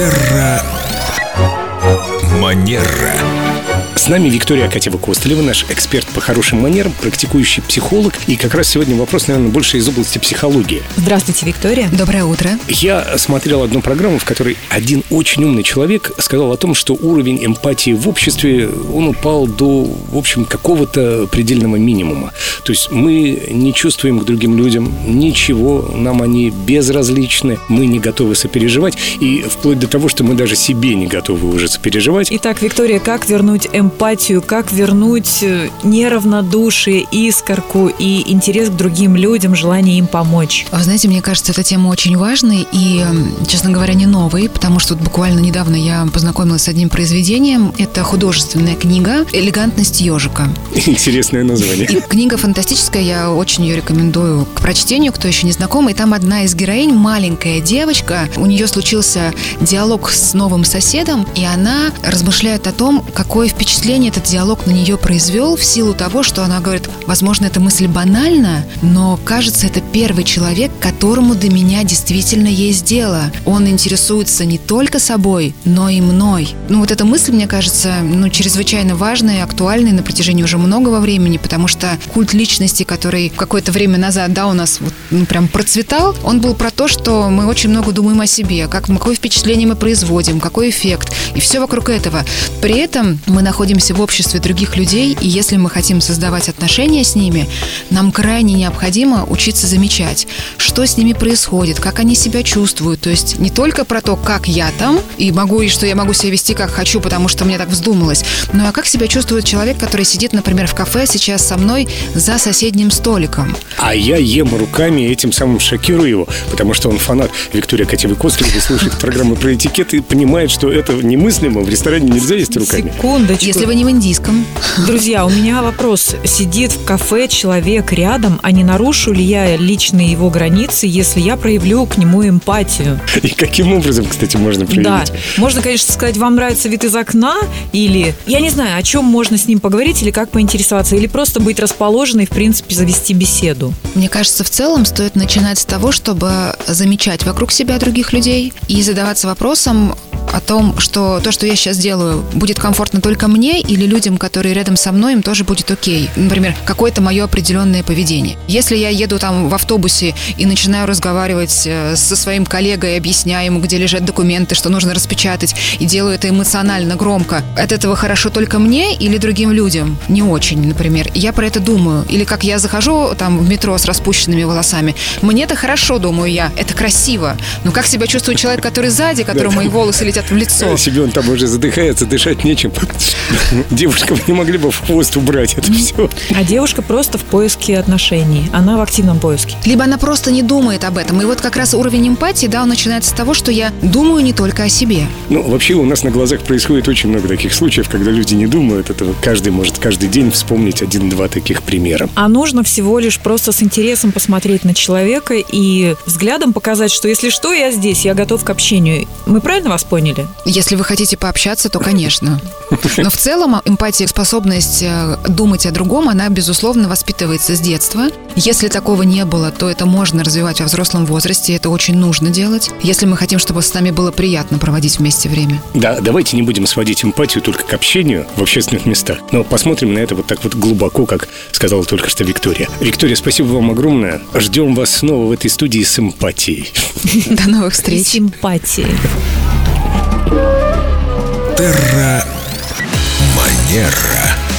Терра Манера. С нами Виктория Акатьева Костылева, наш эксперт по хорошим манерам, практикующий психолог. И как раз сегодня вопрос, наверное, больше из области психологии. Здравствуйте, Виктория. Доброе утро. Я смотрел одну программу, в которой один очень умный человек сказал о том, что уровень эмпатии в обществе, он упал до, в общем, какого-то предельного минимума. То есть мы не чувствуем к другим людям ничего, нам они безразличны, мы не готовы сопереживать, и вплоть до того, что мы даже себе не готовы уже сопереживать. Итак, Виктория, как вернуть эмпатию, как вернуть э, неравнодушие, искорку и интерес к другим людям, желание им помочь? Вы знаете, мне кажется, эта тема очень важной и, честно говоря, не новой, потому что вот буквально недавно я познакомилась с одним произведением. Это художественная книга «Элегантность ежика». Интересное название. И книга фантастическая, я очень ее рекомендую к прочтению, кто еще не знаком. И там одна из героинь, маленькая девочка, у нее случился диалог с новым соседом, и она размышляет о том, какое впечатление этот диалог на нее произвел в силу того, что она говорит, возможно, эта мысль банальна, но кажется, это первый человек, которому до меня действительно есть дело. Он интересуется не только собой, но и мной. Ну вот эта мысль, мне кажется, ну, чрезвычайно важная и актуальная на протяжении уже многого времени, потому что культ личности, который какое-то время назад, да, у нас вот, ну, прям процветал, он был про то, что мы очень много думаем о себе, как, какое впечатление мы производим, какой эффект, и все вокруг этого. При этом мы находимся в обществе других людей, и если мы хотим создавать отношения с ними, нам крайне необходимо учиться замечать, что с ними происходит, как они себя чувствуют. То есть не только про то, как я там, и могу, и что я могу себя вести как хочу, потому что мне так вздумалось, но а как себя чувствует человек, который сидит, например, в кафе сейчас со мной за соседним столиком. А я ем руками и этим самым шокирую его, потому что он фанат Виктория Катевой Костылевой, слушает программы про этикет и понимает, что это немыслимо, в ресторане нельзя есть руками. Секундочку. Если вы не в индийском. Друзья, у меня вопрос. Сидит в кафе человек рядом, а не нарушу ли я личные его границы, если я проявлю к нему эмпатию? И каким образом, кстати, можно проявить? Да. Можно, конечно, сказать, вам нравится вид из окна, или, я не знаю, о чем можно с ним поговорить, или как поинтересоваться, или просто быть расположенной, в принципе, завести беседу. Мне кажется, в целом стоит начинать с того, чтобы замечать вокруг себя других людей и задаваться вопросом, о том, что то, что я сейчас делаю, будет комфортно только мне или людям, которые рядом со мной, им тоже будет окей. Например, какое-то мое определенное поведение. Если я еду там в автобусе и начинаю разговаривать э, со своим коллегой, объясняя ему, где лежат документы, что нужно распечатать, и делаю это эмоционально, громко, от этого хорошо только мне или другим людям? Не очень, например. Я про это думаю. Или как я захожу там в метро с распущенными волосами. Мне-то хорошо, думаю я, это красиво. Но как себя чувствует человек, который сзади, которому мои волосы летят в лицо? Себе он там уже задыхается, дышать нечем. Девушка, вы не могли бы в хвост убрать это все? А девушка просто в поиске отношений. Она в активном поиске. Либо она просто не думает об этом. И вот как раз уровень эмпатии, да, он начинается с того, что я думаю не только о себе. Ну, вообще у нас на глазах происходит очень много таких случаев, когда люди не думают. Это каждый может каждый день вспомнить один-два таких примера. А нужно всего лишь просто с интересом посмотреть на человека и взглядом показать, что если что, я здесь, я готов к общению. Мы правильно вас поняли? Если вы хотите пообщаться, то, конечно. Но в целом эмпатия, способность э, думать о другом, она, безусловно, воспитывается с детства. Если такого не было, то это можно развивать во взрослом возрасте, это очень нужно делать, если мы хотим, чтобы с нами было приятно проводить вместе время. Да, давайте не будем сводить эмпатию только к общению в общественных местах, но посмотрим на это вот так вот глубоко, как сказала только что Виктория. Виктория, спасибо вам огромное. Ждем вас снова в этой студии с эмпатией. До новых встреч. Симпатии. Терра Манера.